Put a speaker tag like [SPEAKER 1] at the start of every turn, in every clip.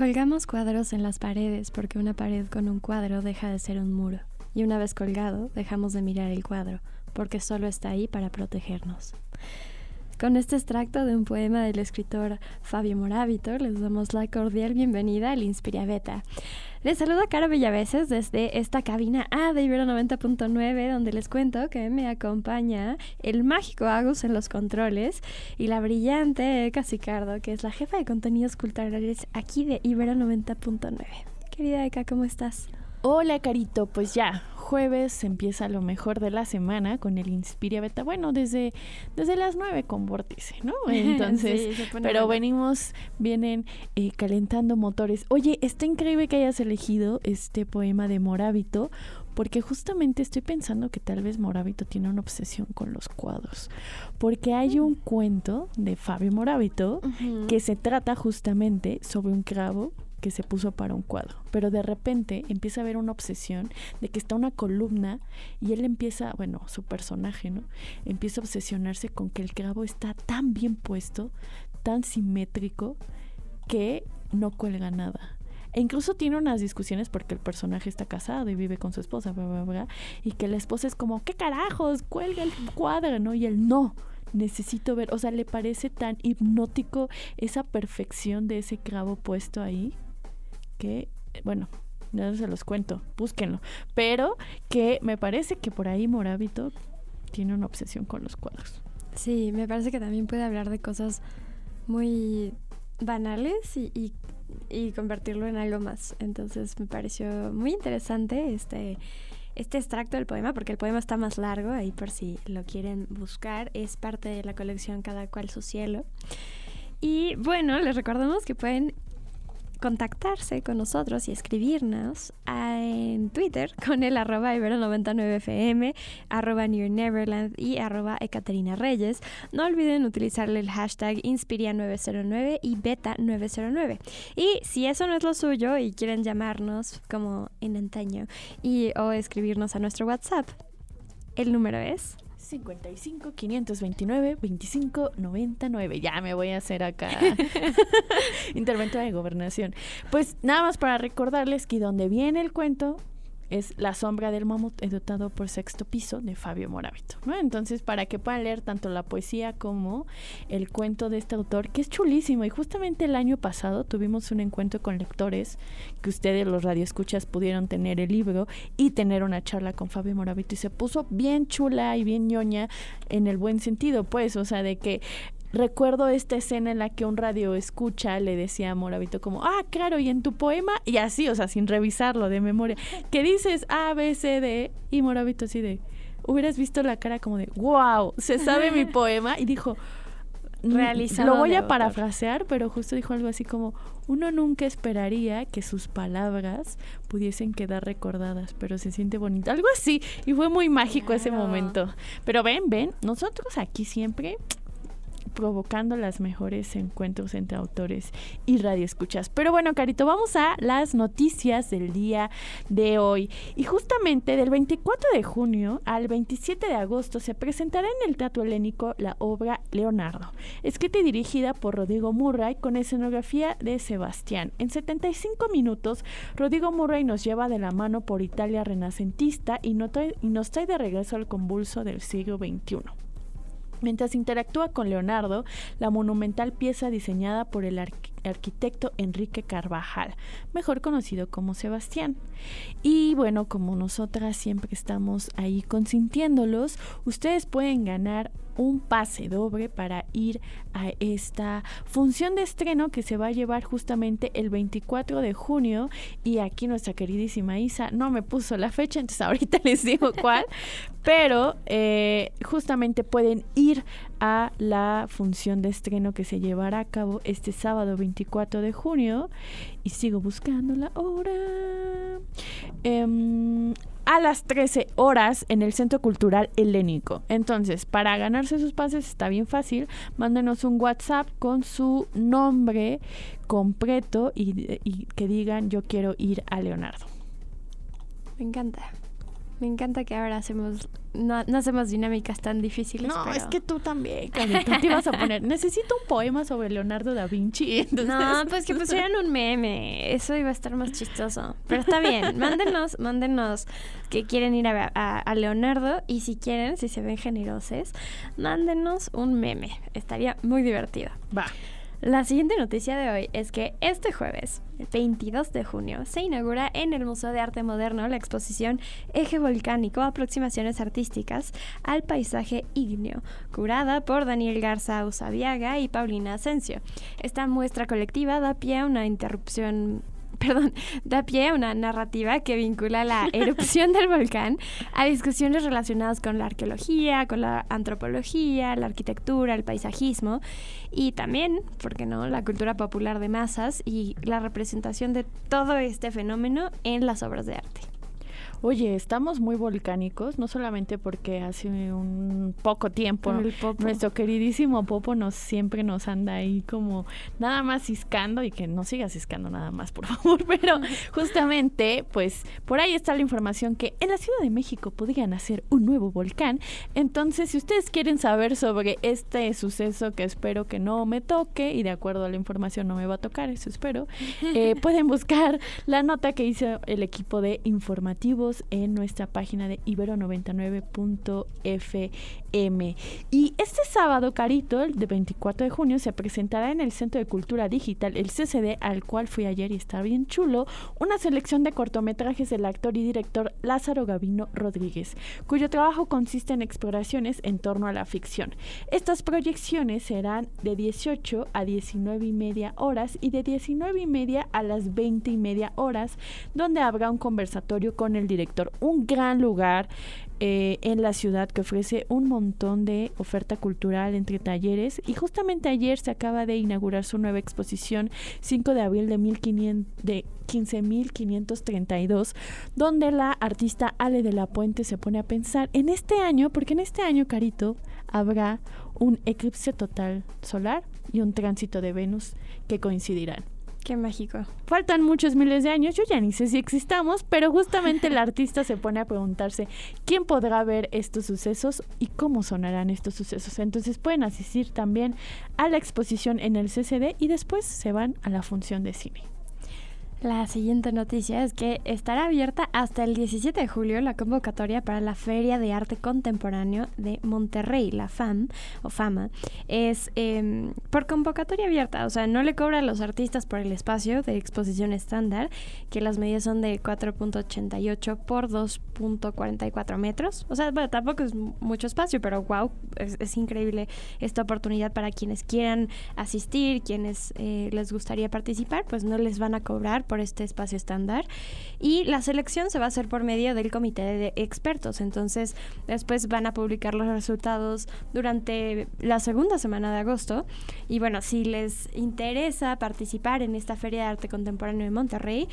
[SPEAKER 1] Colgamos cuadros en las paredes porque una pared con un cuadro deja de ser un muro. Y una vez colgado, dejamos de mirar el cuadro porque solo está ahí para protegernos. Con este extracto de un poema del escritor Fabio Moravito, les damos la cordial bienvenida al Inspiria Beta. Les saluda Cara Villaveses desde esta cabina A de Ibero 90.9, donde les cuento que me acompaña el mágico Agus en los controles y la brillante Eka Sicardo, que es la jefa de contenidos culturales aquí de Ibero 90.9. Querida Eka, ¿cómo estás?
[SPEAKER 2] Hola Carito, pues ya, jueves empieza lo mejor de la semana con el Inspiria Beta. Bueno, desde, desde las 9 con Vórtice, ¿no? Entonces, pero venimos, vienen eh, calentando motores. Oye, está increíble que hayas elegido este poema de Morábito, porque justamente estoy pensando que tal vez Morábito tiene una obsesión con los cuadros, porque hay un cuento de Fabio Morábito que se trata justamente sobre un cravo que se puso para un cuadro. Pero de repente empieza a haber una obsesión de que está una columna y él empieza, bueno, su personaje, ¿no? Empieza a obsesionarse con que el clavo está tan bien puesto, tan simétrico, que no cuelga nada. E incluso tiene unas discusiones porque el personaje está casado y vive con su esposa, y que la esposa es como, ¿qué carajos? Cuelga el cuadro, ¿no? Y él no necesito ver, o sea, le parece tan hipnótico esa perfección de ese clavo puesto ahí que, bueno, no se los cuento, búsquenlo. Pero que me parece que por ahí Morábito tiene una obsesión con los cuadros.
[SPEAKER 1] Sí, me parece que también puede hablar de cosas muy banales y, y, convertirlo en algo más. Entonces me pareció muy interesante este, este extracto del poema, porque el poema está más largo, ahí por si lo quieren buscar. Es parte de la colección Cada cual su cielo. Y bueno, les recordamos que pueden contactarse con nosotros y escribirnos en Twitter con el arroba ibero99fm, arroba New Neverland y arroba Ekaterina Reyes. No olviden utilizarle el hashtag Inspiria909 y Beta909. Y si eso no es lo suyo y quieren llamarnos como en antaño y o escribirnos a nuestro WhatsApp, el número es
[SPEAKER 2] 55 529 25 99. Ya me voy a hacer acá intervento de gobernación. Pues nada más para recordarles que donde viene el cuento es La sombra del mamut editado por Sexto Piso de Fabio Moravito, ¿no? Entonces, para que puedan leer tanto la poesía como el cuento de este autor, que es chulísimo. Y justamente el año pasado tuvimos un encuentro con lectores, que ustedes los radioescuchas pudieron tener el libro y tener una charla con Fabio Moravito y se puso bien chula y bien ñoña en el buen sentido, pues, o sea, de que recuerdo esta escena en la que un radio escucha le decía a Moravito como, ah, claro, y en tu poema, y así, o sea, sin revisarlo de memoria, que dices A, B, C, D, y Moravito así de, hubieras visto la cara como de, wow, se sabe mi poema, y dijo, mm, Realizado lo voy a parafrasear, pero justo dijo algo así como, uno nunca esperaría que sus palabras pudiesen quedar recordadas, pero se siente bonito, algo así, y fue muy mágico ese momento. Pero ven, ven, nosotros aquí siempre provocando las mejores encuentros entre autores y radioescuchas. Pero bueno, Carito, vamos a las noticias del día de hoy. Y justamente del 24 de junio al 27 de agosto se presentará en el Teatro Helénico la obra Leonardo, escrita y dirigida por Rodrigo Murray con escenografía de Sebastián. En 75 minutos, Rodrigo Murray nos lleva de la mano por Italia renacentista y, y nos trae de regreso al convulso del siglo XXI. Mientras interactúa con Leonardo, la monumental pieza diseñada por el arquitecto Enrique Carvajal, mejor conocido como Sebastián. Y bueno, como nosotras siempre estamos ahí consintiéndolos, ustedes pueden ganar un pase doble para ir a esta función de estreno que se va a llevar justamente el 24 de junio. Y aquí nuestra queridísima Isa no me puso la fecha, entonces ahorita les digo cuál, pero eh, justamente pueden ir a la función de estreno que se llevará a cabo este sábado 24 de junio. Y sigo buscando la hora. Em, a las 13 horas en el Centro Cultural Helénico. Entonces, para ganarse sus pases está bien fácil. Mándenos un WhatsApp con su nombre completo y, y que digan yo quiero ir a Leonardo.
[SPEAKER 1] Me encanta. Me encanta que ahora hacemos no, hacemos dinámicas tan difíciles.
[SPEAKER 2] No, es que tú también, Carita, te ibas a poner. Necesito un poema sobre Leonardo da Vinci.
[SPEAKER 1] No, pues que pusieran un meme. Eso iba a estar más chistoso. Pero está bien. Mándenos, mándenos que quieren ir a, a Leonardo. Y si quieren, si se ven generosos, mándenos un meme. Estaría muy divertido.
[SPEAKER 2] Va.
[SPEAKER 1] La siguiente noticia de hoy es que este jueves, el 22 de junio, se inaugura en el Museo de Arte Moderno la exposición Eje Volcánico, aproximaciones artísticas al paisaje ígneo, curada por Daniel Garza Usabiaga y Paulina Asensio. Esta muestra colectiva da pie a una interrupción perdón, da pie a una narrativa que vincula la erupción del volcán a discusiones relacionadas con la arqueología, con la antropología, la arquitectura, el paisajismo y también, ¿por qué no?, la cultura popular de masas y la representación de todo este fenómeno en las obras de arte.
[SPEAKER 2] Oye, estamos muy volcánicos, no solamente porque hace un poco tiempo nuestro queridísimo Popo nos siempre nos anda ahí como nada más ciscando y que no siga ciscando nada más, por favor, pero justamente pues por ahí está la información que en la Ciudad de México podrían hacer un nuevo volcán. Entonces, si ustedes quieren saber sobre este suceso que espero que no me toque y de acuerdo a la información no me va a tocar, eso espero, eh, pueden buscar la nota que hizo el equipo de informativos en nuestra página de ibero99.fm. Y este sábado, Carito, el de 24 de junio, se presentará en el Centro de Cultura Digital, el CCD, al cual fui ayer y está bien chulo, una selección de cortometrajes del actor y director Lázaro Gavino Rodríguez, cuyo trabajo consiste en exploraciones en torno a la ficción. Estas proyecciones serán de 18 a 19 y media horas y de 19 y media a las 20 y media horas, donde habrá un conversatorio con el director un gran lugar eh, en la ciudad que ofrece un montón de oferta cultural entre talleres y justamente ayer se acaba de inaugurar su nueva exposición 5 de abril de, 1500, de 15.532 donde la artista Ale de la Puente se pone a pensar en este año, porque en este año, Carito, habrá un eclipse total solar y un tránsito de Venus que coincidirán.
[SPEAKER 1] Qué mágico.
[SPEAKER 2] Faltan muchos miles de años, yo ya ni sé si existamos, pero justamente el artista se pone a preguntarse quién podrá ver estos sucesos y cómo sonarán estos sucesos. Entonces pueden asistir también a la exposición en el CCD y después se van a la función de cine.
[SPEAKER 1] La siguiente noticia es que estará abierta hasta el 17 de julio la convocatoria para la Feria de Arte Contemporáneo de Monterrey, la FAM o FAMA. Es em, por convocatoria abierta, o sea, no le cobra a los artistas por el espacio de exposición estándar, que las medidas son de 4.88 por 2.44 metros. O sea, bueno, tampoco es mucho espacio, pero wow, es, increíble esta oportunidad para quienes quieran asistir, quienes eh, les gustaría participar, pues no les van a cobrar por este espacio estándar. Y la selección se va a hacer por medio del comité de expertos. Entonces, después van a publicar los resultados durante la segunda semana de agosto. Y bueno, si les interesa participar en esta Feria de Arte Contemporáneo de Monterrey,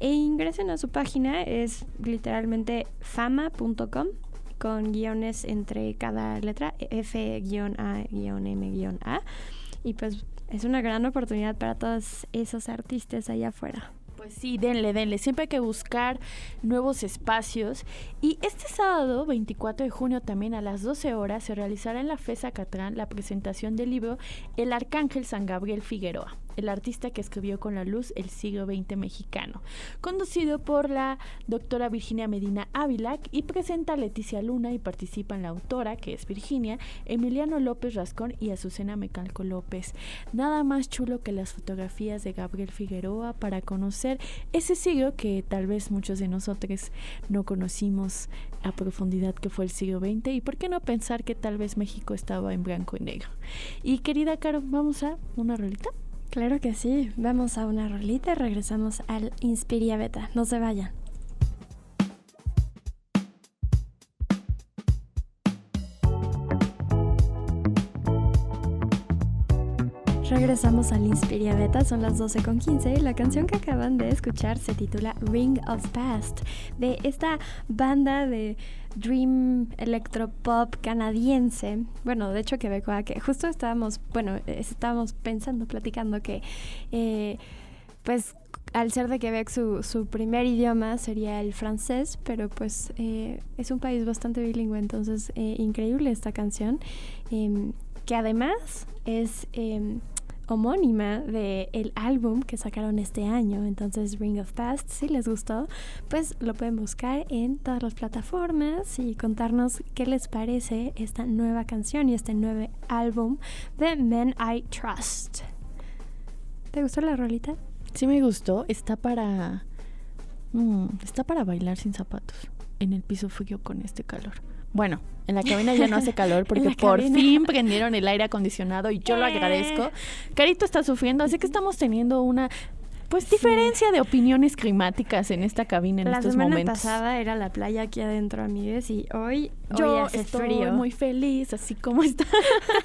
[SPEAKER 1] e ingresen a su página, es literalmente fama.com con guiones entre cada letra, F-A-M-A. Y pues es una gran oportunidad para todos esos artistas allá afuera.
[SPEAKER 2] Pues sí, denle, denle. Siempre hay que buscar nuevos espacios. Y este sábado, 24 de junio, también a las 12 horas, se realizará en la FESA Catrán la presentación del libro El Arcángel San Gabriel Figueroa. El artista que escribió con la luz el siglo XX mexicano, conducido por la doctora Virginia Medina Ávila y presenta a Leticia Luna y participan la autora, que es Virginia, Emiliano López Rascón y Azucena Mecalco López. Nada más chulo que las fotografías de Gabriel Figueroa para conocer ese siglo que tal vez muchos de nosotros no conocimos a profundidad que fue el siglo XX y por qué no pensar que tal vez México estaba en blanco y negro. Y querida Caro, vamos a una rolita.
[SPEAKER 1] Claro que sí, vamos a una rolita y regresamos al Inspiria Beta. No se vayan. Regresamos al Inspiria Beta, son las 12.15 y la canción que acaban de escuchar se titula Ring of Past, de esta banda de Dream Electropop canadiense, bueno, de hecho quebecoa, que justo estábamos, bueno, estábamos pensando, platicando que, eh, pues, al ser de Quebec su, su, primer idioma sería el francés, pero pues eh, es un país bastante bilingüe, entonces eh, increíble esta canción, em, que además es em, homónima de el álbum que sacaron este año. Entonces, Ring of Past, si les gustó, pues lo pueden buscar en todas las plataformas y contarnos qué les parece esta nueva canción y este nuevo álbum de Men I Trust. ¿Te gustó la rolita?
[SPEAKER 2] Sí me gustó. Está para... Mm, está para bailar sin zapatos. En el piso frío con este calor. Bueno, en la cabina ya no hace calor porque por fin prendieron el aire acondicionado y yo lo agradezco. Carito está sufriendo, así que estamos teniendo una pues diferencia de opiniones climáticas en esta cabina en estos momentos.
[SPEAKER 1] La semana pasada era la playa aquí adentro, amigues, y hoy, yo estoy
[SPEAKER 2] muy feliz, así como está.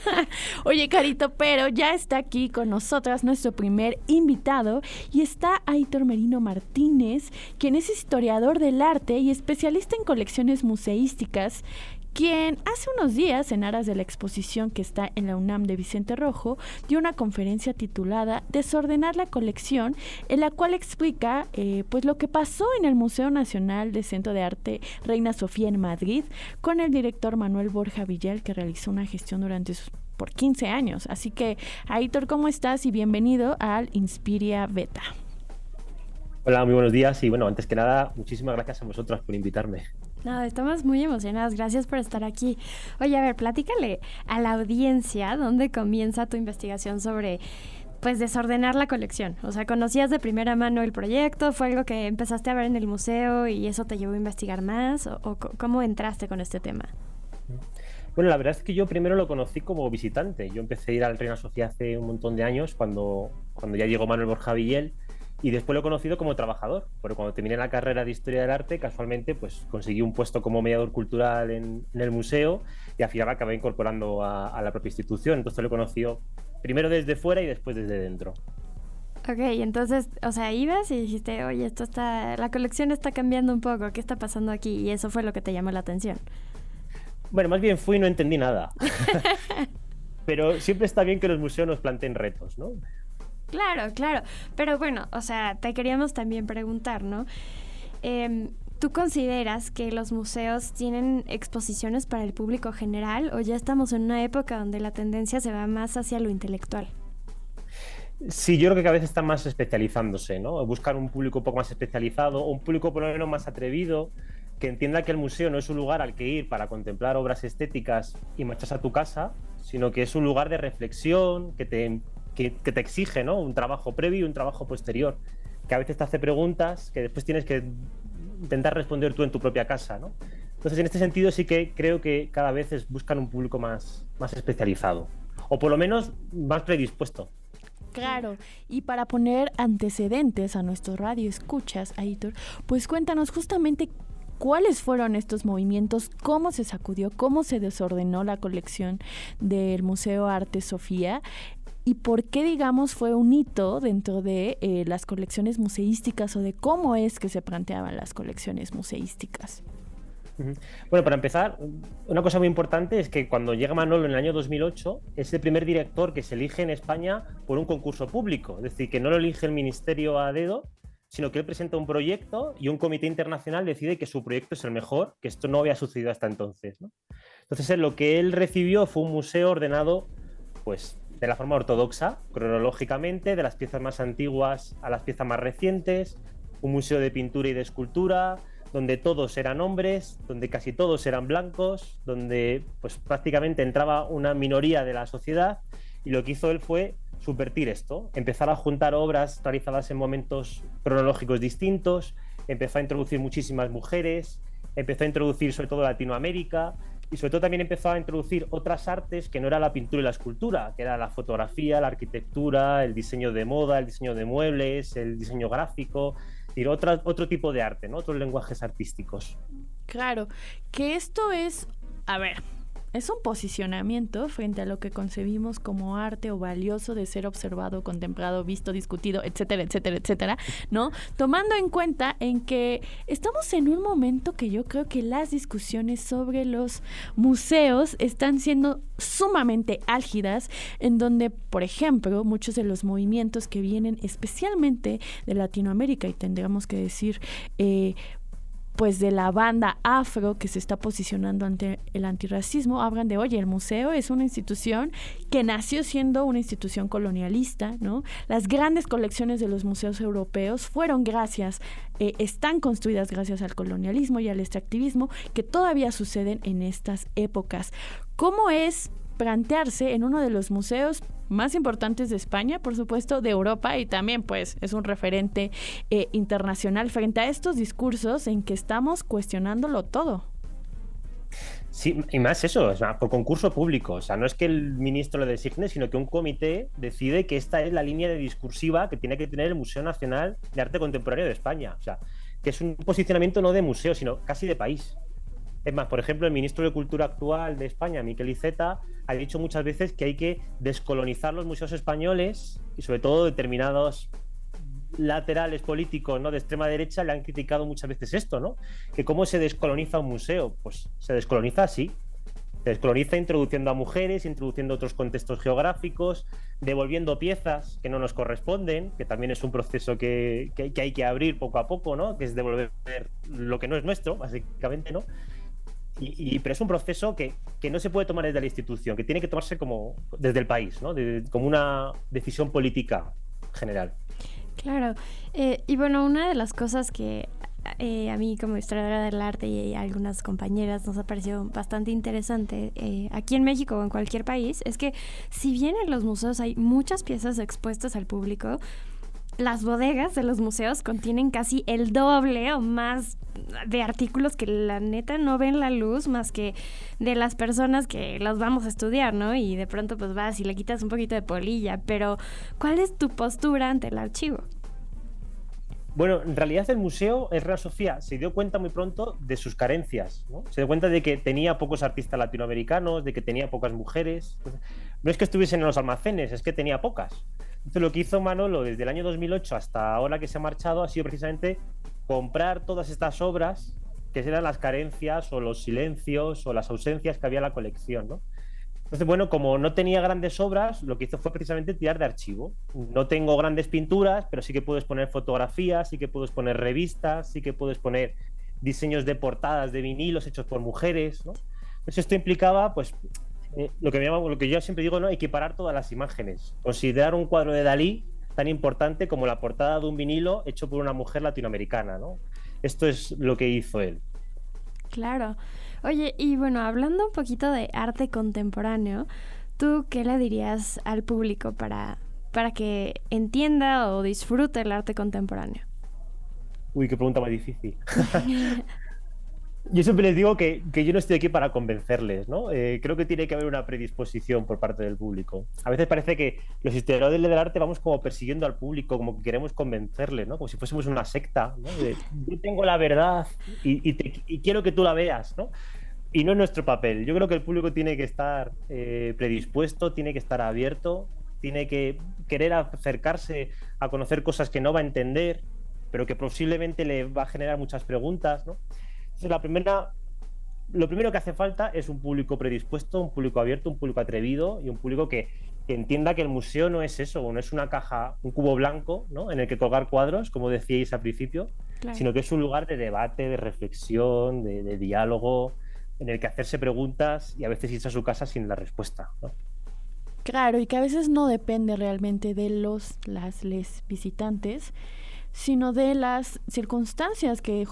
[SPEAKER 2] Oye, Carito, pero ya está aquí con nosotras nuestro primer invitado y está Aitor Merino Martínez, quien es historiador del arte y especialista en colecciones museísticas quien hace unos días, en aras de la exposición que está en la UNAM de Vicente Rojo, dio una conferencia titulada Desordenar la colección, en la cual explica eh, pues lo que pasó en el Museo Nacional de Centro de Arte Reina Sofía en Madrid con el director Manuel Borja Villal, que realizó una gestión durante sus por 15 años. Así que, Aitor, ¿cómo estás? Y bienvenido al Inspiria Beta.
[SPEAKER 3] Hola, muy buenos días y bueno, antes que nada, muchísimas gracias a vosotros por invitarme.
[SPEAKER 1] No, estamos muy emocionadas. Gracias por estar aquí. Oye, a ver, platícale a la audiencia dónde comienza tu investigación sobre pues desordenar la colección. O sea, ¿conocías de primera mano el proyecto? ¿Fue algo que empezaste a ver en el museo y eso te llevó a investigar más? ¿O, cómo entraste con este tema?
[SPEAKER 3] Bueno, la verdad es que yo primero lo conocí como visitante. Yo empecé a ir al Reina Sofía hace un montón de años, cuando, cuando ya llegó Manuel Borja Villel y después lo he conocido como trabajador, porque cuando terminé la carrera de Historia del Arte, casualmente pues conseguí un puesto como mediador cultural en, el museo y al final acabé incorporando a, la propia institución. Entonces lo he conocido primero desde fuera y después desde dentro.
[SPEAKER 1] Ok, entonces, o sea, ibas y dijiste, oye, esto está, la colección está cambiando un poco, ¿qué está pasando aquí? Y eso fue lo que te llamó la atención.
[SPEAKER 3] Bueno, más bien fui y no entendí nada. Pero siempre está bien que los museos nos planteen retos, ¿no?
[SPEAKER 1] Claro, claro. Pero bueno, o sea, te queríamos también preguntar, ¿no? Em, ¿Tú consideras que los museos tienen exposiciones para el público general o ya estamos en una época donde la tendencia se va más hacia lo intelectual?
[SPEAKER 3] Sí, yo creo que cada vez están más especializándose, ¿no? Buscar un público un poco más especializado, un público por lo menos más atrevido, que entienda que el museo no es un lugar al que ir para contemplar obras estéticas y marcharse a tu casa, sino que es un lugar de reflexión, que te que, te exige ¿no? un trabajo previo y un trabajo posterior, que a veces te hace preguntas que después tienes que intentar responder tú en tu propia casa. ¿no? Entonces, en este sentido sí que creo que cada vez buscan un público más, más especializado, o por lo menos más predispuesto.
[SPEAKER 2] Claro, y para poner antecedentes a nuestro radio escuchas, Aitor, pues cuéntanos justamente cuáles fueron estos movimientos, cómo se sacudió, cómo se desordenó la colección del Museo Arte Sofía y por qué, digamos, fue un hito dentro de eh, las colecciones museísticas o de cómo es que se planteaban las colecciones museísticas.
[SPEAKER 3] Bueno, para empezar, una cosa muy importante es que cuando llega Manolo en el año 2008, es el primer director que se elige en España por un concurso público. Es decir, que no lo elige el ministerio a dedo, sino que él presenta un proyecto y un comité internacional decide que su proyecto es el mejor, que esto no había sucedido hasta entonces. Entonces, lo que él recibió fue un museo ordenado, pues de la forma ortodoxa, cronológicamente, de las piezas más antiguas a las piezas más recientes, un museo de pintura y de escultura, donde todos eran hombres, donde casi todos eran blancos, donde pues prácticamente entraba una minoría de la sociedad y lo que hizo él fue subvertir esto, empezar a juntar obras realizadas en momentos cronológicos distintos, empezó a introducir muchísimas mujeres, empezó a introducir sobre todo Latinoamérica y sobre todo también empezó a introducir otras artes que no era la pintura y la escultura, que era la fotografía, la arquitectura, el diseño de moda, el diseño de muebles, el diseño gráfico, otra, otro tipo de arte, ¿no? otros lenguajes artísticos.
[SPEAKER 2] Claro, que esto es, a ver, es un posicionamiento frente a lo que concebimos como arte o valioso de ser observado, contemplado, visto, discutido, etcétera, etcétera, etcétera, ¿no? Tomando en cuenta en que estamos en un momento que yo creo que las discusiones sobre los museos están siendo sumamente álgidas, en donde, por ejemplo, muchos de los movimientos que vienen especialmente de Latinoamérica, y tendríamos que decir, eh, pues de la banda afro que se está posicionando ante el antirracismo, hablan de, oye, el museo es una institución que nació siendo una institución colonialista, ¿no? Las grandes colecciones de los museos europeos fueron gracias, eh, están construidas gracias al colonialismo y al extractivismo que todavía suceden en estas épocas. ¿Cómo es plantearse en uno de los museos más importantes de España, por supuesto, de Europa y también pues es un referente eh, internacional frente a estos discursos en que estamos cuestionándolo todo.
[SPEAKER 3] Sí, y más eso, por concurso público. O sea, no es que el ministro lo designe, sino que un comité decide que esta es la línea de discursiva que tiene que tener el Museo Nacional de Arte Contemporáneo de España. O sea, que es un posicionamiento no de museo, sino casi de país. Es más, por ejemplo, el ministro de Cultura actual de España, Miquel Iceta, ha dicho muchas veces que hay que descolonizar los museos españoles y sobre todo determinados laterales políticos ¿no? de extrema derecha le han criticado muchas veces esto, ¿no? Que cómo se descoloniza un museo. Pues se descoloniza así. Se descoloniza introduciendo a mujeres, introduciendo otros contextos geográficos, devolviendo piezas que no nos corresponden, que también es un proceso que, que, que hay que abrir poco a poco, ¿no? Que es devolver lo que no es nuestro, básicamente, ¿no? Y, pero es un proceso que, que, no se puede tomar desde la institución, que tiene que tomarse como desde el país, ¿no? como una decisión política general.
[SPEAKER 1] Claro. Eh, y bueno, una de las cosas que eh, a mí como historiadora del arte y a algunas compañeras nos ha parecido bastante interesante eh, aquí en México o en cualquier país es que si bien en los museos hay muchas piezas expuestas al público, las bodegas de los museos contienen casi el doble o más de artículos que la neta no ven la luz más que de las personas que las vamos a estudiar, ¿no? Y de pronto pues vas y le quitas un poquito de polilla, pero ¿cuál es tu postura ante el archivo?
[SPEAKER 3] Bueno, en realidad el museo, el Real Sofía, se dio cuenta muy pronto de sus carencias, ¿no? Se dio cuenta de que tenía pocos artistas latinoamericanos, de que tenía pocas mujeres. No es que estuviesen en los almacenes, es que tenía pocas. Lo que hizo Manolo desde el año 2008 hasta ahora que se ha marchado ha sido precisamente comprar todas estas obras que eran las carencias o los silencios o las ausencias que había en la colección, ¿no? Entonces, bueno, como no tenía grandes obras, lo que hizo fue precisamente tirar de archivo. No tengo grandes pinturas, pero sí que puedes poner fotografías, sí que puedes poner revistas, sí que puedes poner diseños de portadas de vinilos hechos por mujeres. Entonces esto implicaba, pues, lo, que me llama, lo que yo siempre digo, ¿no? Equiparar todas las imágenes. Considerar un cuadro de Dalí tan importante como la portada de un vinilo hecho por una mujer latinoamericana, ¿no? Esto es lo que hizo él.
[SPEAKER 1] Claro. Oye, y bueno, hablando un poquito de arte contemporáneo, ¿tú qué le dirías al público para, para que entienda o disfrute el arte contemporáneo?
[SPEAKER 3] Uy, qué pregunta más difícil. Yo siempre les digo que, yo no estoy aquí para convencerles, ¿no? Eh, creo que tiene que haber una predisposición por parte del público. A veces parece que los historiadores del arte vamos como persiguiendo al público, como que queremos convencerle, ¿no? Como si fuésemos una secta, ¿no? yo tengo la verdad y, quiero que tú la veas, ¿no? Y no es nuestro papel. Yo creo que el público tiene que estar eh, predispuesto, tiene que estar abierto, tiene que querer acercarse a conocer cosas que no va a entender, pero que posiblemente le va a generar muchas preguntas, ¿no? La primera, lo primero que hace falta es un público predispuesto, un público abierto, un público atrevido y un público que, entienda que el museo no es eso, no es una caja, un cubo blanco ¿no? en el que colgar cuadros, como decíais al principio, sino que es un lugar de debate, de reflexión, de, diálogo, en el que hacerse preguntas y a veces irse a su casa sin la respuesta.
[SPEAKER 2] Claro, y que a veces no depende realmente de los, las, les visitantes, sino de las circunstancias que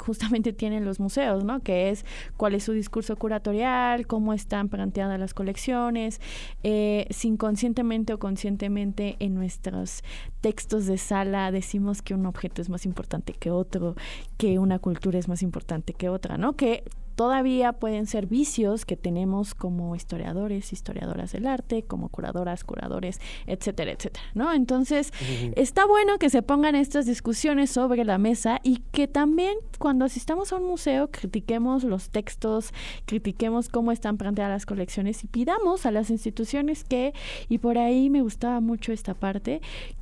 [SPEAKER 2] justamente tienen los museos, ¿no? Que es cuál es su discurso curatorial, cómo están planteadas las colecciones, eh, si inconscientemente o conscientemente en nuestros textos de sala decimos que un objeto es más importante que otro, que una cultura es más importante que otra, ¿no? Que todavía pueden ser vicios que tenemos como historiadores, historiadoras del arte, como curadoras, curadores, etcétera, etcétera, ¿no? Entonces, está bueno que se pongan estas discusiones sobre la mesa y que también cuando asistamos a un museo critiquemos los textos, critiquemos cómo están planteadas las colecciones y pidamos a las instituciones que, y por ahí me gustaba mucho esta parte,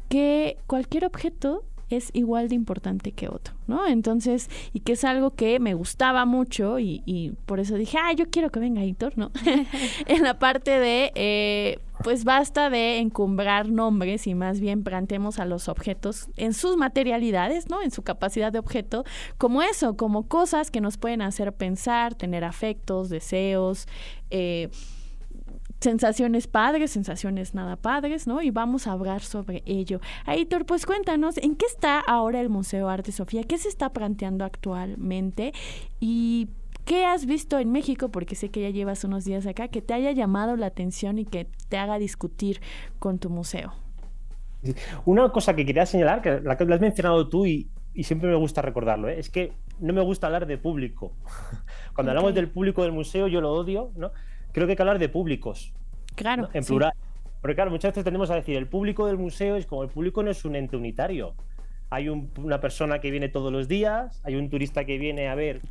[SPEAKER 2] que cualquier objeto es igual de importante que otro, ¿no? Entonces, y que es algo que me gustaba mucho y, por eso dije, ah, yo quiero que venga Hitor, ¿no? en la parte de, eh, pues basta de encumbrar nombres y más bien planteemos a los objetos en sus materialidades, ¿no? En su capacidad de objeto, como eso, como cosas que nos pueden hacer pensar, tener afectos, deseos, eh, sensaciones padres, sensaciones nada padres, ¿no? Y vamos a hablar sobre ello. Aitor, pues cuéntanos, ¿en qué está ahora el Museo Arte Sofía? ¿Qué se está planteando actualmente? Y ¿Qué has visto en México? Porque sé que ya llevas unos días acá, que te haya llamado la atención y que te haga discutir con tu museo.
[SPEAKER 3] Una cosa que quería señalar, que la, has mencionado tú y, siempre me gusta recordarlo, ¿eh? es que no me gusta hablar de público. Cuando hablamos del público del museo, yo lo odio, ¿no? Creo que hay que hablar de públicos.
[SPEAKER 2] Claro.
[SPEAKER 3] En plural. Porque claro, muchas veces tenemos a decir, el público del museo es como el público no es un ente unitario. Hay una persona que viene todos los días, hay un turista que viene a ver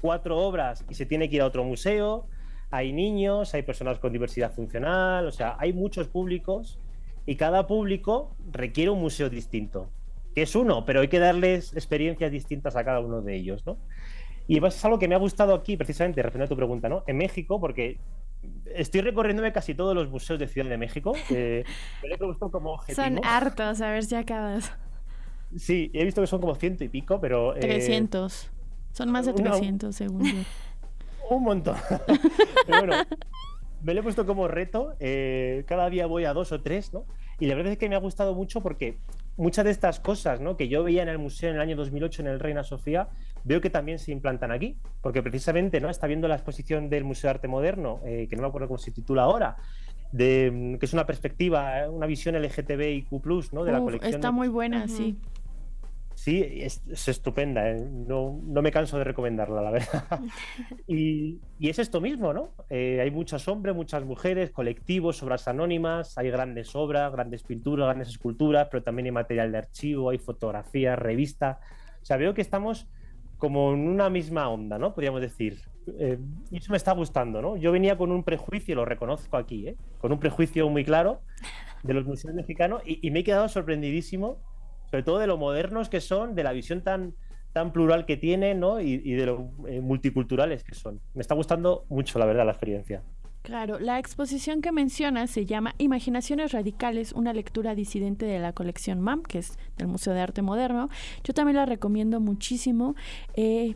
[SPEAKER 3] cuatro obras y se tiene que ir a otro museo, hay niños, hay personas con diversidad funcional, o sea, hay muchos públicos y cada público requiere un museo distinto, que es uno, pero hay que darles experiencias distintas a cada uno de ellos, ¿no? Y eso es algo que me ha gustado aquí, precisamente, respondiendo a tu pregunta, ¿no? En México, porque estoy recorriéndome casi todos los museos de Ciudad de México. Eh, me he como
[SPEAKER 1] Son hartos, a ver si acabas.
[SPEAKER 3] Sí, he visto que son como ciento y pico, pero...
[SPEAKER 2] 300. Eh, son más de 300, según yo.
[SPEAKER 3] Un montón. pero bueno, me lo he puesto como reto. Eh, cada día voy a dos o tres, ¿no? Y la verdad es que me ha gustado mucho porque muchas de estas cosas ¿no? que yo veía en el museo en el año 2008 en el Reina Sofía, veo que también se implantan aquí, porque precisamente no está viendo la exposición del Museo de Arte Moderno, eh, que no me acuerdo cómo se titula ahora, de, que es una perspectiva, una visión LGTBIQ+, ¿no? de la colección.
[SPEAKER 2] Está muy buena, sí.
[SPEAKER 3] Sí, es, estupenda, ¿eh? no, no, me canso de recomendarla, la verdad. y, y, es esto mismo, ¿no? Eh, hay muchos hombres, muchas mujeres, colectivos, obras anónimas, hay grandes obras, grandes pinturas, grandes esculturas, pero también hay material de archivo, hay fotografías, revistas. O sea, veo que estamos como en una misma onda, ¿no? Podríamos decir. Eh, y eso me está gustando, ¿no? Yo venía con un prejuicio, lo reconozco aquí, ¿eh? Con un prejuicio muy claro de los museos mexicanos y, y me he quedado sorprendidísimo sobre todo de lo modernos que son, de la visión tan, tan plural que tienen ¿no? y, de lo eh, multiculturales que son. Me está gustando mucho, la verdad, la experiencia.
[SPEAKER 2] Claro, la exposición que mencionas se llama Imaginaciones Radicales, una lectura disidente de la colección MAM, que es del Museo de Arte Moderno. Yo también la recomiendo muchísimo, eh,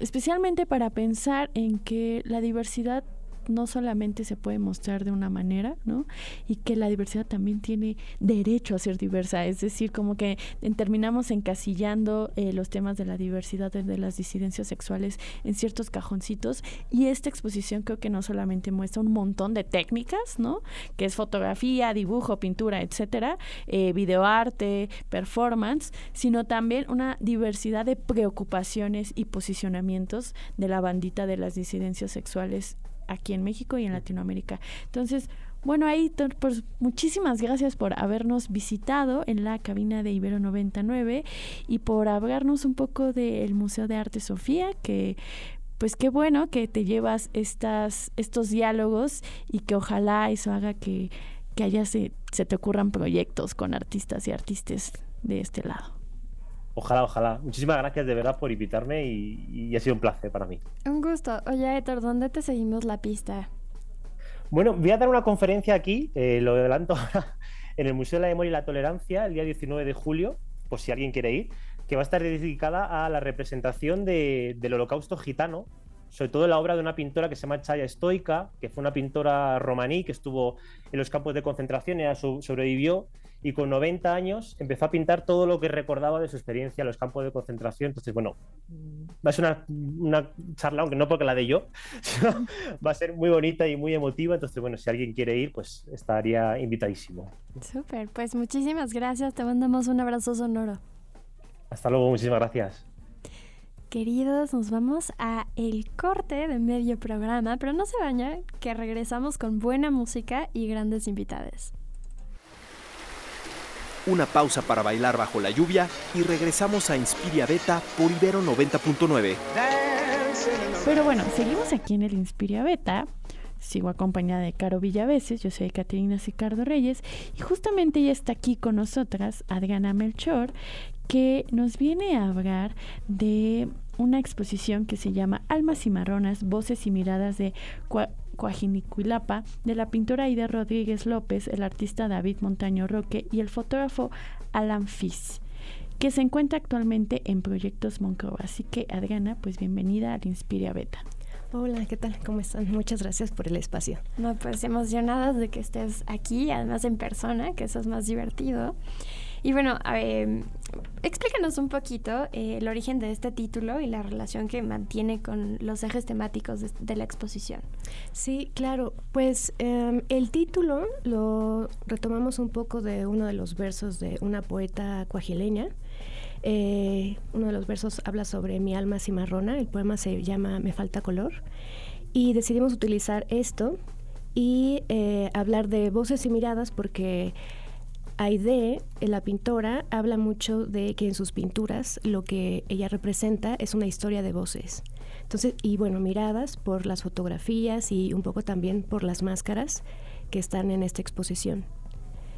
[SPEAKER 2] especialmente para pensar en que la diversidad no solamente se puede mostrar de una manera, ¿no? Y que la diversidad también tiene derecho a ser diversa, es decir, como que terminamos encasillando eh, los temas de la diversidad, de las disidencias sexuales en ciertos cajoncitos y esta exposición creo que no solamente muestra un montón de técnicas, ¿no? Que es fotografía, dibujo, pintura, etcétera, eh, videoarte, performance, sino también una diversidad de preocupaciones y posicionamientos de la bandita de las disidencias sexuales aquí en México y en Latinoamérica. Entonces, bueno, ahí pues muchísimas gracias por habernos visitado en la cabina de Ibero 99 y por hablarnos un poco del Museo de Arte Sofía, que pues qué bueno que te llevas estas, estos diálogos y que ojalá eso haga que, que allá se, se te ocurran proyectos con artistas y artistas de este lado.
[SPEAKER 3] Ojalá, ojalá. Muchísimas gracias de verdad por invitarme y, ha sido un placer para mí.
[SPEAKER 1] Un gusto. Oye, Héctor, ¿dónde te seguimos la pista?
[SPEAKER 3] Bueno, voy a dar una conferencia aquí, eh, lo adelanto ahora, en el Museo de la Memoria y la Tolerancia, el día 19 de julio, por si alguien quiere ir, que va a estar dedicada a la representación del holocausto gitano sobre todo la obra de una pintora que se llama Chaya Stoica, que fue una pintora romaní que estuvo en los campos de concentración y sobrevivió y con 90 años empezó a pintar todo lo que recordaba de su experiencia en los campos de concentración. Entonces, bueno, va a ser una, una charla, aunque no porque la de yo, va a ser muy bonita y muy emotiva. Entonces, bueno, si alguien quiere ir, pues estaría invitadísimo.
[SPEAKER 1] Súper, pues muchísimas gracias. Te mandamos un abrazo sonoro.
[SPEAKER 3] Hasta luego, muchísimas gracias.
[SPEAKER 1] Queridos, nos vamos a el corte de medio programa, pero no se baña, que regresamos con buena música y grandes invitados
[SPEAKER 4] una pausa para bailar bajo la lluvia y regresamos a Inspiria Beta por Ibero 90.9.
[SPEAKER 2] Pero bueno, seguimos aquí en el Inspiria Beta. Sigo acompañada de Caro Villaveses, yo soy Caterina Sicardo Reyes y justamente ella está aquí con nosotras, Adriana Melchor, que nos viene a hablar de una exposición que se llama Almas y Marronas, Voces y Miradas de Coajinicuilapa, de la pintora Aida Rodríguez López, el artista David Montaño Roque y el fotógrafo Alan Fis que se encuentra actualmente en Proyectos Monclova. Así que, Adriana, pues bienvenida al Inspiria Beta.
[SPEAKER 5] Hola, ¿qué tal? ¿Cómo están? Muchas gracias por el espacio.
[SPEAKER 1] No, pues emocionadas de que estés aquí, además en persona, que eso es más divertido. Y bueno, explícanos un poquito eh, el origen de este título y la relación que mantiene con los ejes temáticos de, la exposición.
[SPEAKER 5] Sí, claro. Pues em, el título lo retomamos un poco de uno de los versos de una poeta cuajileña. Eh, uno de los versos habla sobre mi alma cimarrona, el poema se llama Me falta color. Y decidimos utilizar esto y eh, hablar de voces y miradas porque Aide, eh, la pintora, habla mucho de que en sus pinturas lo que ella representa es una historia de voces. Entonces, y bueno, miradas por las fotografías y un poco también por las máscaras que están en esta exposición.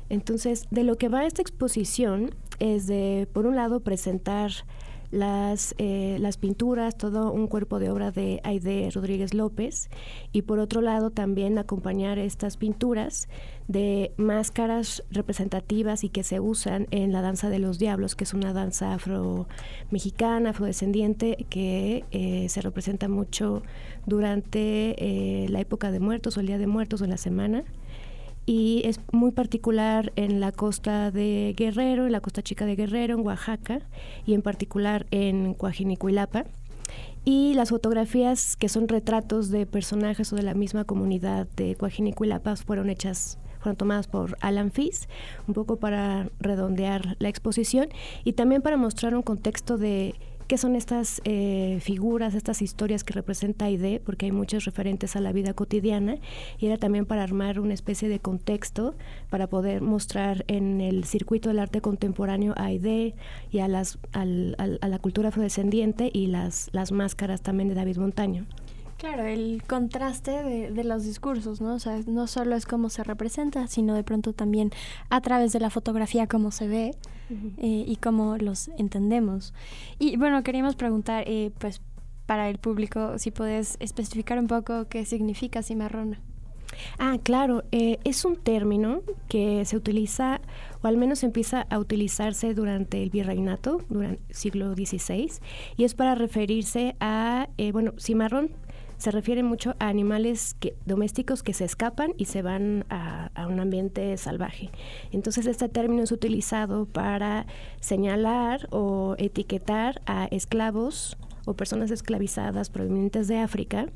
[SPEAKER 5] Entonces, de lo que va esta exposición es de, por un lado, presentar las, eh, las pinturas, todo un cuerpo de obra de Aide Rodríguez López. Y por otro lado también acompañar estas pinturas de máscaras representativas y que se usan en la danza de los diablos, que es una danza afro-mexicana, afrodescendiente, que eh, se representa mucho durante eh, la época de muertos o el día de muertos o la semana y es muy particular en la costa de Guerrero, en la costa chica de Guerrero, en Oaxaca y en particular en Coajinicuilapa. Y las fotografías que son retratos de personajes o de la misma comunidad de Coajinicuilapa fueron hechas fueron tomadas por Alan Fis, un poco para redondear la exposición y también para mostrar un contexto de qué son estas eh, figuras, estas historias que representa Aide, porque hay muchos referentes a la vida cotidiana, y era también para armar una especie de contexto para poder mostrar en el circuito del arte contemporáneo a Aide y a, las, a la cultura afrodescendiente y las, las máscaras también de David Montaño.
[SPEAKER 1] Claro, el contraste de, los discursos, ¿no? O sea, no solo es cómo se representa, sino de pronto también a través de la fotografía cómo se ve eh, y cómo los entendemos. Y bueno, queríamos preguntar, eh, pues, para el público, si puedes especificar un poco qué significa cimarrona.
[SPEAKER 5] Ah, claro, eh, es un término que se utiliza, o al menos empieza a utilizarse durante el virreinato, durante el siglo XVI, y es para referirse a, bueno, cimarrón se refiere mucho a animales que, domésticos que se escapan y se van a, un ambiente salvaje. Entonces este término es utilizado para señalar o etiquetar a esclavos o personas esclavizadas provenientes de África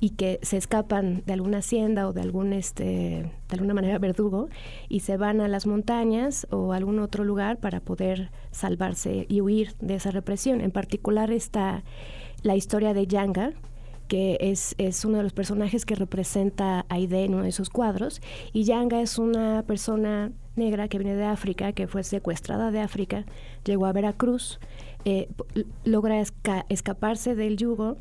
[SPEAKER 5] y que se escapan de alguna hacienda o de algún este de alguna manera verdugo y se van a las montañas o a algún otro lugar para poder salvarse y huir de esa represión. En particular está la historia de Yanga, que es, es, uno de los personajes que representa a Aide en uno de sus cuadros. Y Yanga es una persona negra que viene de África, que fue secuestrada de África, llegó a Veracruz, eh, logra escaparse del yugo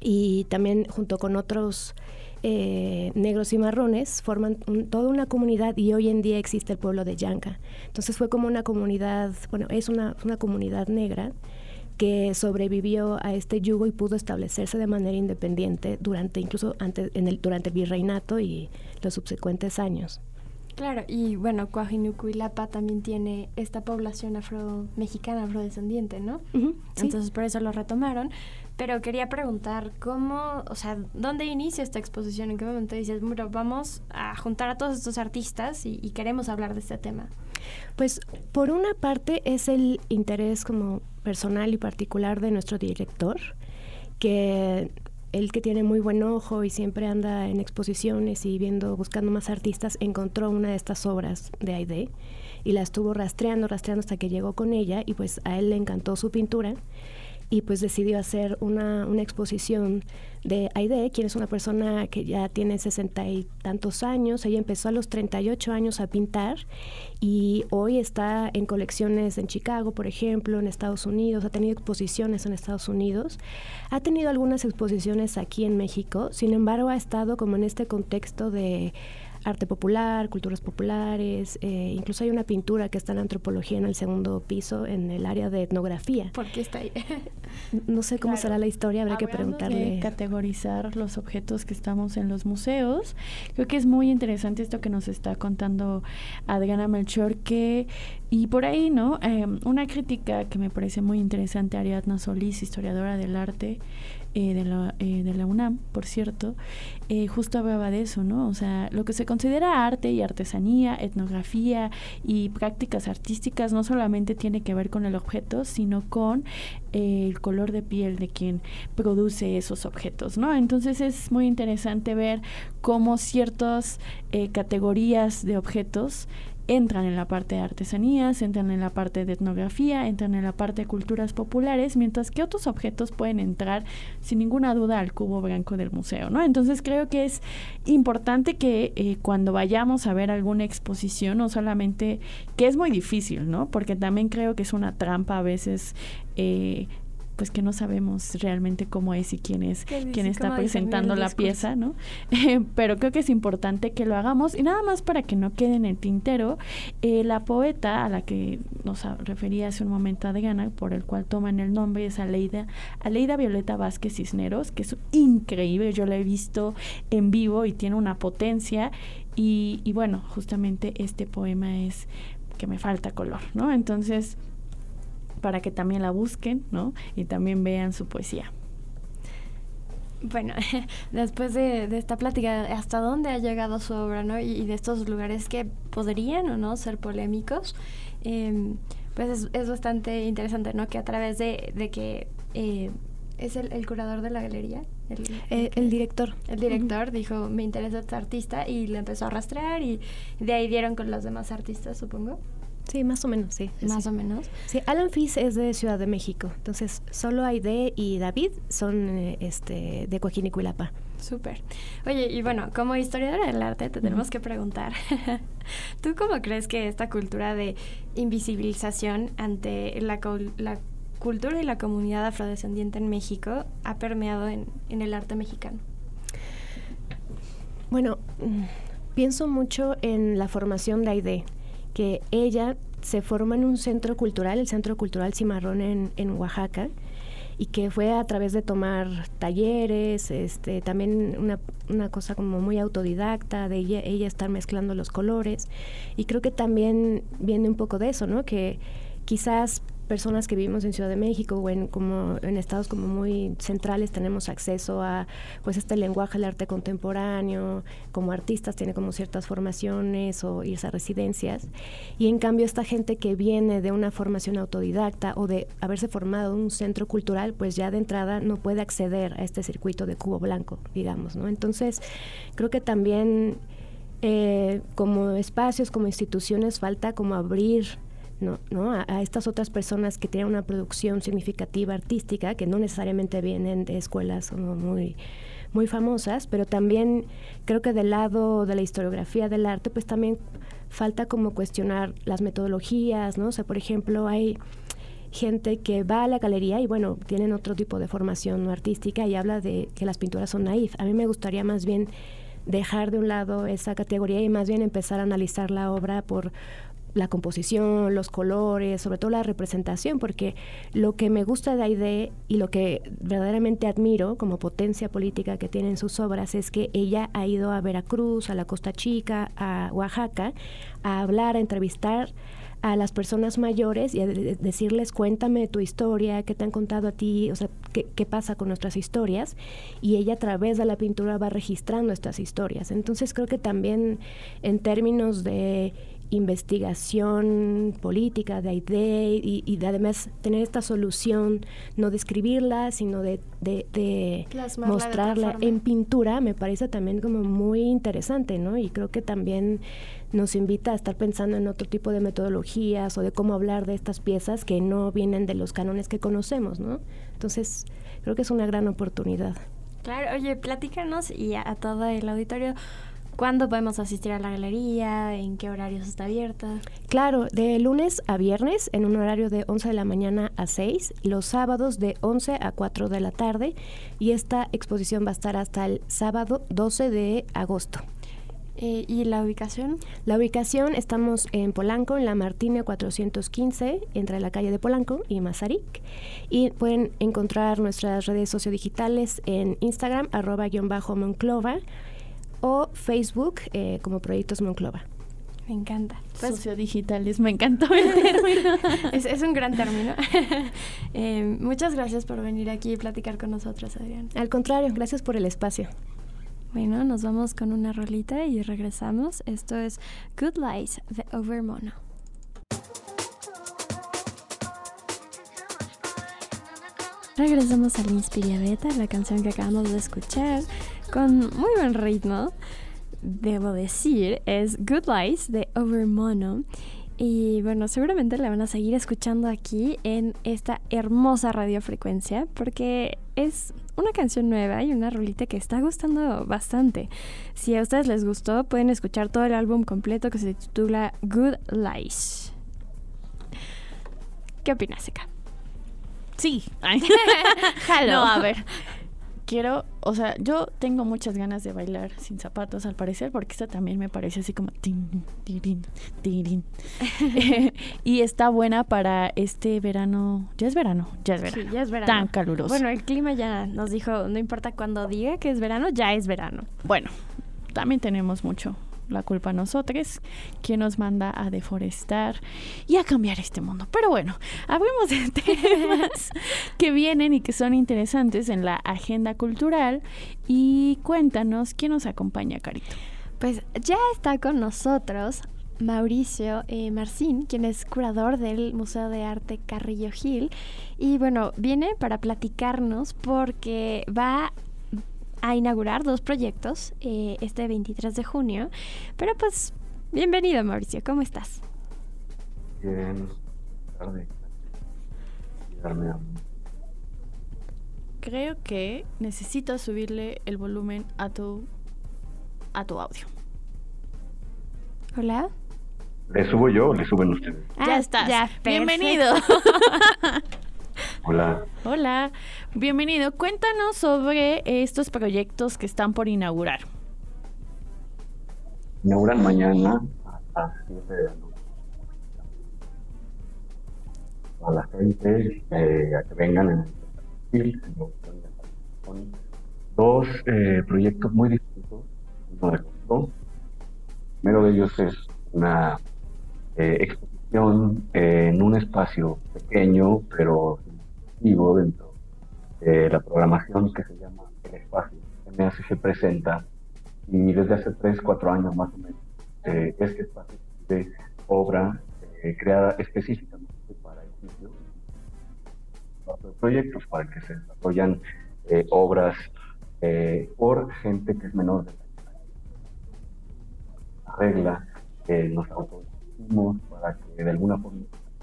[SPEAKER 5] y también junto con otros eh, negros y marrones forman toda una comunidad y hoy en día existe el pueblo de Yanga. Entonces fue como una comunidad, bueno, es una, una comunidad negra que sobrevivió a este yugo y pudo establecerse de manera independiente durante incluso antes en el durante el virreinato y los subsecuentes años.
[SPEAKER 1] Claro, y bueno, Coajinucuilapa también tiene esta población afro-mexicana, afrodescendiente, ¿no? Entonces por eso lo retomaron. Pero quería preguntar, ¿cómo, o sea, dónde inicia esta exposición? ¿En qué momento dices, bueno, vamos a juntar a todos estos artistas y, y queremos hablar de este tema?
[SPEAKER 5] Pues por una parte es el interés como personal y particular de nuestro director, que él que tiene muy buen ojo y siempre anda en exposiciones y viendo, buscando más artistas, encontró una de estas obras de Aide y la estuvo rastreando, rastreando hasta que llegó con ella y pues a él le encantó su pintura y pues decidió hacer una, una exposición de Aide, quien es una persona que ya tiene sesenta y tantos años. Ella empezó a los 38 años a pintar y hoy está en colecciones en Chicago, por ejemplo, en Estados Unidos, ha tenido exposiciones en Estados Unidos, ha tenido algunas exposiciones aquí en México, sin embargo ha estado como en este contexto de arte popular, culturas populares, eh, incluso hay una pintura que está en antropología en el segundo piso en el área de etnografía.
[SPEAKER 1] ¿Por qué está ahí?
[SPEAKER 5] no sé cómo será la historia, habría que preguntarle.
[SPEAKER 2] De categorizar los objetos que estamos en los museos. Creo que es muy interesante esto que nos está contando Adriana Melchor, que y por ahí, ¿no? Eh, una crítica que me parece muy interesante, Ariadna Solís, historiadora del arte, eh, de, la, eh, de la UNAM, por cierto, eh, justo hablaba de eso, ¿no? O sea, lo que se considera arte y artesanía, etnografía y prácticas artísticas no solamente tiene que ver con el objeto, sino con el color de piel de quien produce esos objetos, ¿no? Entonces es muy interesante ver cómo ciertas categorías de objetos entran en la parte de artesanías, entran en la parte de etnografía, entran en la parte de culturas populares, mientras que otros objetos pueden entrar sin ninguna duda al cubo blanco del museo, ¿no? Entonces creo que es importante que eh, cuando vayamos a ver alguna exposición, no solamente, que es muy difícil, ¿no? Porque también creo que es una trampa a veces eh, pues que no sabemos realmente cómo es y quién es quién está presentando la pieza, ¿no? Pero creo que es importante que lo hagamos y nada más para que no quede en el tintero, eh, la poeta a la que nos refería hace un momento Adriana, por el cual toman el nombre es Aleida, Aleida Violeta Vázquez Cisneros, que es increíble, yo la he visto en vivo y tiene una potencia y, y bueno, justamente este poema es que me falta color, ¿no? Entonces, para que también la busquen, ¿no? Y también vean su poesía.
[SPEAKER 1] Bueno, después de, esta plática, ¿hasta dónde ha llegado su obra, no? Y, de estos lugares que podrían o no ser polémicos, em, pues es, bastante interesante, ¿no? Que a través de, que eh, es el, curador de la galería.
[SPEAKER 5] El, eh, director.
[SPEAKER 1] El director dijo, me interesa este artista y le empezó a rastrear y de ahí dieron con los demás artistas, supongo.
[SPEAKER 5] Sí, más o menos, sí.
[SPEAKER 1] Más o menos.
[SPEAKER 5] Sí, Alan Fis es de Ciudad de México, entonces solo Aide y David son eh, este, de Coajinicuilapa.
[SPEAKER 1] Súper. Oye, y bueno, como historiadora del arte te tenemos que preguntar, ¿tú cómo crees que esta cultura de invisibilización ante la, la cultura y la comunidad afrodescendiente en México ha permeado en, en el arte mexicano?
[SPEAKER 5] Bueno, mm, pienso mucho en la formación de Aide que ella se forma en un centro cultural, el Centro Cultural Cimarrón en, en Oaxaca, y que fue a través de tomar talleres, este, también una, una, cosa como muy autodidacta, de ella, ella estar mezclando los colores. Y creo que también viene un poco de eso, ¿no? Que quizás personas que vivimos en Ciudad de México o en como en estados como muy centrales tenemos acceso a pues este lenguaje del arte contemporáneo como artistas tiene como ciertas formaciones o irse a residencias. Y en cambio esta gente que viene de una formación autodidacta o de haberse formado en un centro cultural pues ya de entrada no puede acceder a este circuito de cubo blanco digamos no entonces creo que también eh, como espacios como instituciones falta como abrir ¿no? ¿no? A, estas otras personas que tienen una producción significativa artística, que no necesariamente vienen de escuelas muy, muy famosas, pero también creo que del lado de la historiografía del arte, pues también falta como cuestionar las metodologías, ¿no? O sea, por ejemplo, hay gente que va a la galería y bueno, tienen otro tipo de formación artística y habla de que las pinturas son naif. A mí me gustaría más bien dejar de un lado esa categoría y más bien empezar a analizar la obra por la composición, los colores, sobre todo la representación, porque lo que me gusta de Aide y lo que verdaderamente admiro como potencia política que tiene en sus obras es que ella ha ido a Veracruz, a la Costa Chica, a Oaxaca, a hablar, a entrevistar a las personas mayores y a decirles cuéntame tu historia, qué te han contado a ti, o sea, qué, qué, pasa con nuestras historias. Y ella a través de la pintura va registrando estas historias. Entonces creo que también en términos de investigación política, de idea y, de además tener esta solución, no de escribirla, sino de, de, mostrarla en pintura, me parece también como muy interesante, ¿no? Y creo que también nos invita a estar pensando en otro tipo de metodologías o de cómo hablar de estas piezas que no vienen de los cánones que conocemos, ¿no? Entonces, creo que es una gran oportunidad.
[SPEAKER 1] Claro, oye, platícanos y a todo el auditorio, ¿Cuándo podemos asistir a la galería? ¿En qué horarios está abierta?
[SPEAKER 5] Claro, de lunes a viernes en un horario de 11 de la mañana a 6, los sábados de 11 a 4 de la tarde y esta exposición va a estar hasta el sábado 12 de agosto.
[SPEAKER 1] Eh, ¿Y la ubicación?
[SPEAKER 5] La ubicación estamos en Polanco, en la Martina 415, entre la calle de Polanco y Mazarik. Y pueden encontrar nuestras redes sociodigitales en Instagram, arroba guion bajo Monclova o Facebook eh, como Proyectos Monclova.
[SPEAKER 1] Me encanta.
[SPEAKER 2] Pues, Sociodigitales, me encantó el término.
[SPEAKER 1] es, un gran término. Eh, muchas gracias por venir aquí y platicar con nosotros, Adrián.
[SPEAKER 5] Al contrario, gracias por el espacio.
[SPEAKER 1] Bueno, nos vamos con una rolita y regresamos. Esto es Good Lies de Overmono. Regresamos al Inspiria Beta, la canción que acabamos de escuchar con muy buen ritmo, debo decir, es Good Lies de Overmono. Y bueno, seguramente la van a seguir escuchando aquí en esta hermosa radiofrecuencia porque es una canción nueva y una rolita que está gustando bastante. Si a ustedes les gustó, pueden escuchar todo el álbum completo que se titula Good Lies. ¿Qué opinas, Eka?
[SPEAKER 2] Sí. No, a ver quiero, o sea, yo tengo muchas ganas de bailar sin zapatos al parecer, porque esta también me parece así como tin, tirin, tirin. y está buena para este verano, ya es verano, ya es verano.
[SPEAKER 1] Sí, ya es verano.
[SPEAKER 2] Tan caluroso.
[SPEAKER 1] Bueno, el clima ya nos dijo, no importa cuando diga que es verano, ya es verano.
[SPEAKER 2] Bueno, también tenemos mucho la culpa a nosotros, quien nos manda a deforestar y a cambiar este mundo. Pero bueno, hablemos de temas que vienen y que son interesantes en la agenda cultural y cuéntanos quién nos acompaña, Carito.
[SPEAKER 1] Pues ya está con nosotros Mauricio eh, Marcín, quien es curador del Museo de Arte Carrillo Gil. Y bueno, viene para platicarnos porque va a inaugurar dos proyectos eh, este 23 de junio. Pero pues, bienvenido Mauricio, ¿cómo estás?
[SPEAKER 6] Bien, tarde.
[SPEAKER 2] Creo que necesito subirle el volumen a tu a tu audio.
[SPEAKER 1] Hola.
[SPEAKER 6] ¿Le subo yo o le suben ustedes?
[SPEAKER 2] ya ah, estás. Ya, Bienvenido.
[SPEAKER 6] Hola.
[SPEAKER 2] Hola, bienvenido. Cuéntanos sobre estos proyectos que están por inaugurar.
[SPEAKER 6] Inauguran mañana a las 7 de la noche. A la gente eh, a que vengan en el con dos eh, proyectos muy distintos. Uno de El primero de ellos es una eh, exposición en un espacio pequeño, pero dentro de la programación que se llama El Espacio. MACG presenta y desde hace 3, 4 años más o menos eh, este espacio de obra eh, creada específicamente para el sitio, proyectos para que se desarrollan eh, obras por gente que es menor de la regla nos autodecidimos para que de alguna forma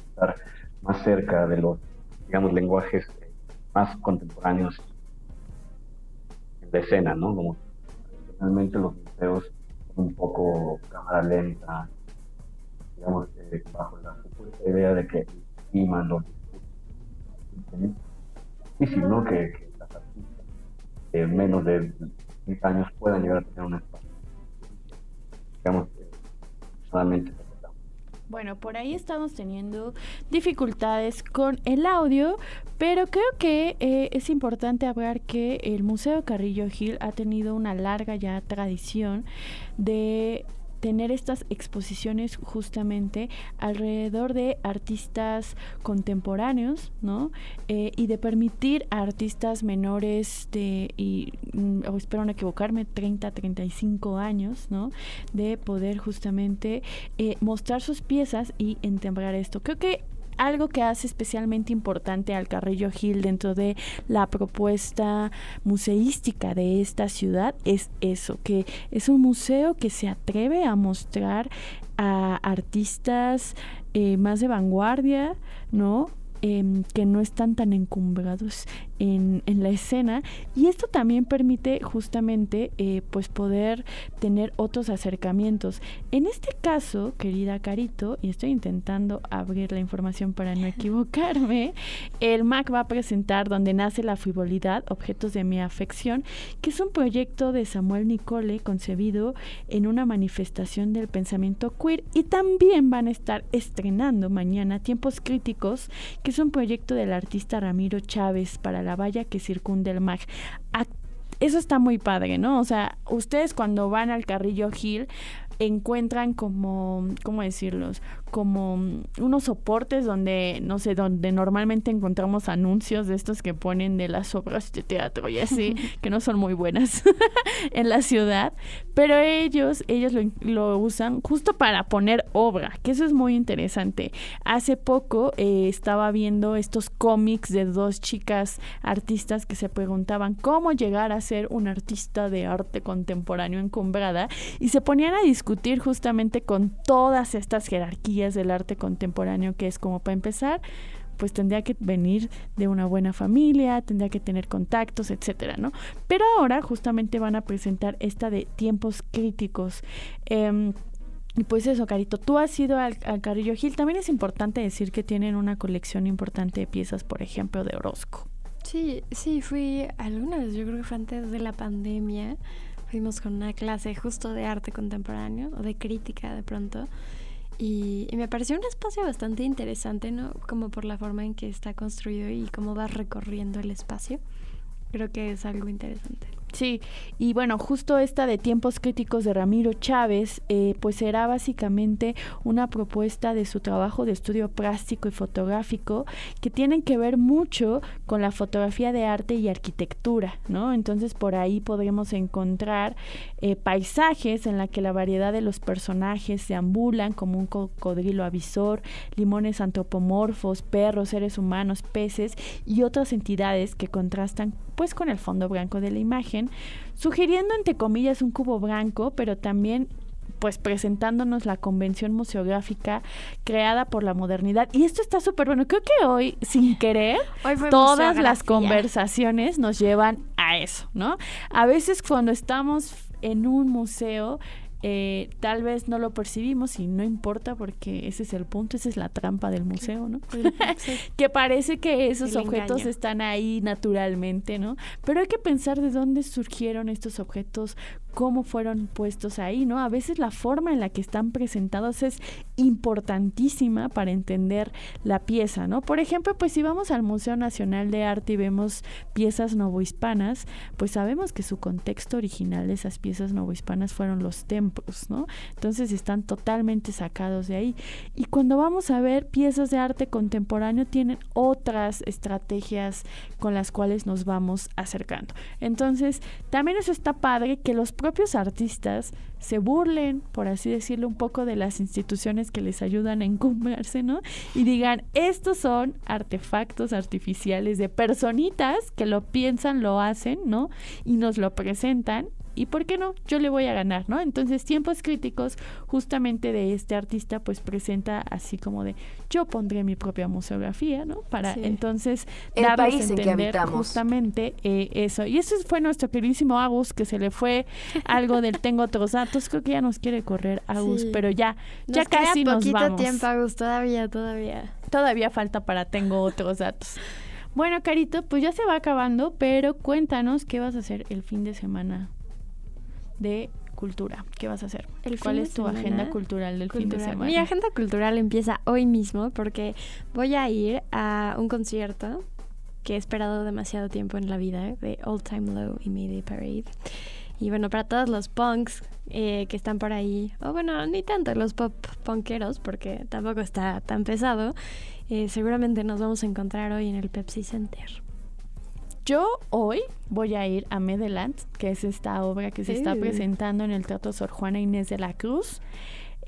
[SPEAKER 6] estar más cerca de los digamos, lenguajes más contemporáneos de escena, ¿no? Como realmente los museos son un poco cámara lenta, digamos, eh, bajo la idea de que estiman los discursos. difícil, ¿no? Que, que las artistas de menos de 30 años puedan llegar a tener un espacio. Digamos, solamente
[SPEAKER 2] Bueno, por ahí estamos teniendo dificultades con el audio, pero creo que eh, es importante hablar que el Museo Carrillo Gil ha tenido una larga ya tradición de tener estas exposiciones justamente alrededor de artistas contemporáneos, ¿no? Eh, y de permitir a artistas menores de, y mm, espero no equivocarme, 30, 35 años, ¿no? De poder justamente eh, mostrar sus piezas y entembrar esto. Creo que algo que hace especialmente importante al Carrillo Gil dentro de la propuesta museística de esta ciudad es eso, que es un museo que se atreve a mostrar a artistas eh, más de vanguardia, ¿no? Em, que no están tan encumbrados en, en, la escena. Y esto también permite justamente eh, pues poder tener otros acercamientos. En este caso querida Carito y estoy intentando abrir la información para no equivocarme el MAC va a presentar donde nace la frivolidad objetos de mi afección que es un proyecto de Samuel Nicole concebido en una manifestación del pensamiento queer. Y también van a estar estrenando mañana tiempos críticos que es un proyecto del artista Ramiro Chávez para la valla que circunda el MAG. Eso está muy padre, ¿no? O sea, ustedes cuando van al Carrillo Hill encuentran como, ¿cómo decirlos? como mm, unos soportes donde, no sé, donde normalmente encontramos anuncios de estos que ponen de las obras de teatro y así, que no son muy buenas en la ciudad, pero ellos, ellos lo, lo, usan justo para poner obra, que eso es muy interesante. Hace poco eh, estaba viendo estos cómics de dos chicas artistas que se preguntaban cómo llegar a ser un artista de arte contemporáneo encumbrada y se ponían a discutir justamente con todas estas jerarquías del arte contemporáneo, que es como para empezar, pues tendría que venir de una buena familia, tendría que tener contactos, etcétera, ¿no? Pero ahora justamente van a presentar esta de tiempos críticos. Em, pues eso, Carito, tú has ido al, al, Carrillo Gil. También es importante decir que tienen una colección importante de piezas, por ejemplo, de Orozco.
[SPEAKER 1] Sí, sí, fui alguna vez, yo creo que fue antes de la pandemia. Fuimos con una clase justo de arte contemporáneo o de crítica de pronto. Y, me pareció un espacio bastante interesante, ¿no? Como por la forma en que está construido y cómo va recorriendo el espacio. Creo que es algo interesante.
[SPEAKER 2] Sí, y bueno, justo esta de tiempos críticos de Ramiro Chávez, eh, pues será básicamente una propuesta de su trabajo de estudio plástico y fotográfico que tienen que ver mucho con la fotografía de arte y arquitectura, ¿no? Entonces por ahí podremos encontrar eh, paisajes en la que la variedad de los personajes se ambulan como un cocodrilo avisor, limones antropomorfos, perros, seres humanos, peces y otras entidades que contrastan pues con el fondo blanco de la imagen, sugiriendo entre comillas un cubo blanco, pero también pues presentándonos la convención museográfica creada por la modernidad. Y esto está súper bueno. Creo que hoy, sin querer, todas las conversaciones nos llevan a eso, ¿no? A veces cuando estamos en un museo, eh, tal vez no lo percibimos y no importa porque ese es el punto, esa es la trampa del museo, ¿no? que parece que esos objetos están ahí naturalmente, ¿no? Pero hay que pensar de dónde surgieron estos objetos, cómo fueron puestos ahí, ¿no? A veces la forma en la que están presentados es importantísima para entender la pieza, ¿no? Por ejemplo, pues si vamos al Museo Nacional de Arte y vemos piezas novohispanas, pues sabemos que su contexto original de esas piezas novohispanas fueron los templos, ¿no? Entonces están totalmente sacados de ahí. Y cuando vamos a ver piezas de arte contemporáneo tienen otras estrategias con las cuales nos vamos acercando. Entonces, también eso está padre que los propios artistas se burlen, por así decirlo, un poco de las instituciones que les ayudan a encumbrarse, ¿no? Y digan, estos son artefactos artificiales de personitas que lo piensan, lo hacen, ¿no? Y nos lo presentan y por qué no, yo le voy a ganar, ¿no? Entonces, tiempos críticos justamente de este artista pues presenta así como de yo pondré mi propia museografía, ¿no? Para entonces
[SPEAKER 7] el país en que
[SPEAKER 2] justamente eh, eso. Y eso fue nuestro queridísimo Agus que se le fue algo del tengo otros datos, creo que ya nos quiere correr Agus, pero ya ya casi nos vamos.
[SPEAKER 1] tiempo Agus, todavía, todavía.
[SPEAKER 2] Todavía falta para tengo otros datos. Bueno, Carito, pues ya se va acabando, pero cuéntanos qué vas a hacer el fin de semana de cultura. ¿Qué vas a hacer?
[SPEAKER 1] El
[SPEAKER 2] ¿Cuál es tu
[SPEAKER 1] semana
[SPEAKER 2] agenda cultural del fin de
[SPEAKER 1] cultural.
[SPEAKER 2] semana?
[SPEAKER 1] Mi agenda cultural empieza hoy mismo porque voy a ir a un concierto que he esperado demasiado tiempo en la vida de Old Time Low y Mayday Parade. Y bueno, para todos los punks eh, que están por ahí, o bueno, ni tanto los pop punkeros, porque tampoco está tan pesado, eh, seguramente nos vamos a encontrar hoy en el Pepsi Center.
[SPEAKER 2] Yo hoy voy a ir a Medeland, que es esta obra que se está presentando en el Teatro Sor Juana Inés de la Cruz,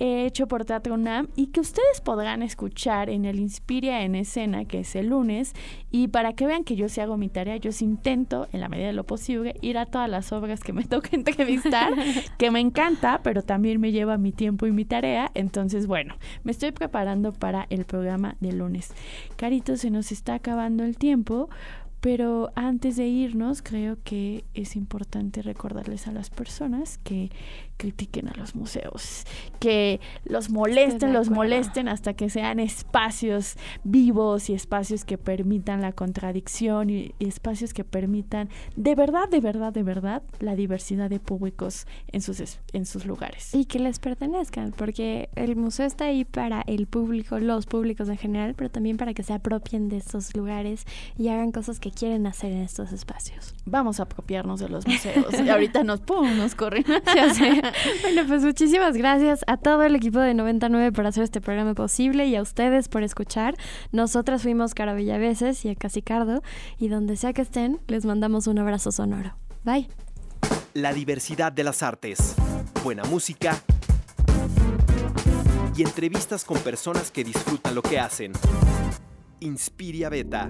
[SPEAKER 2] hecho por Teatro UNAM y que ustedes podrán escuchar en el Inspiria en escena, que es el lunes. Y para que vean que yo sí hago mi tarea, yo sí intento, en la medida de lo posible, ir a todas las obras que me toca entrevistar, que me encanta, pero también me lleva mi tiempo y mi tarea. Entonces, bueno, me estoy preparando para el programa de lunes. Carito, se nos está acabando el tiempo. Pero antes de irnos, creo que es importante recordarles a las personas que critiquen a los museos, que los molesten, los molesten hasta que sean espacios vivos y espacios que permitan la contradicción y, y espacios que permitan de verdad, de verdad, de verdad la diversidad de públicos en sus, en sus lugares.
[SPEAKER 1] Y que les pertenezcan, porque el museo está ahí para el público, los públicos en general, pero también para que se apropien de estos lugares y hagan cosas que quieren hacer en estos espacios.
[SPEAKER 2] Vamos a apropiarnos de los museos. y ahorita nos, pum, nos corren.
[SPEAKER 1] Ya sé. Bueno, pues muchísimas gracias a todo el equipo de 99 por hacer este programa posible y a ustedes por escuchar. Nosotras fuimos Cara Villaveses y a Casicardo y donde sea que estén, les mandamos un abrazo sonoro. Bye.
[SPEAKER 4] La diversidad de las artes, buena música y entrevistas con personas que disfrutan lo que hacen. Inspiria Beta.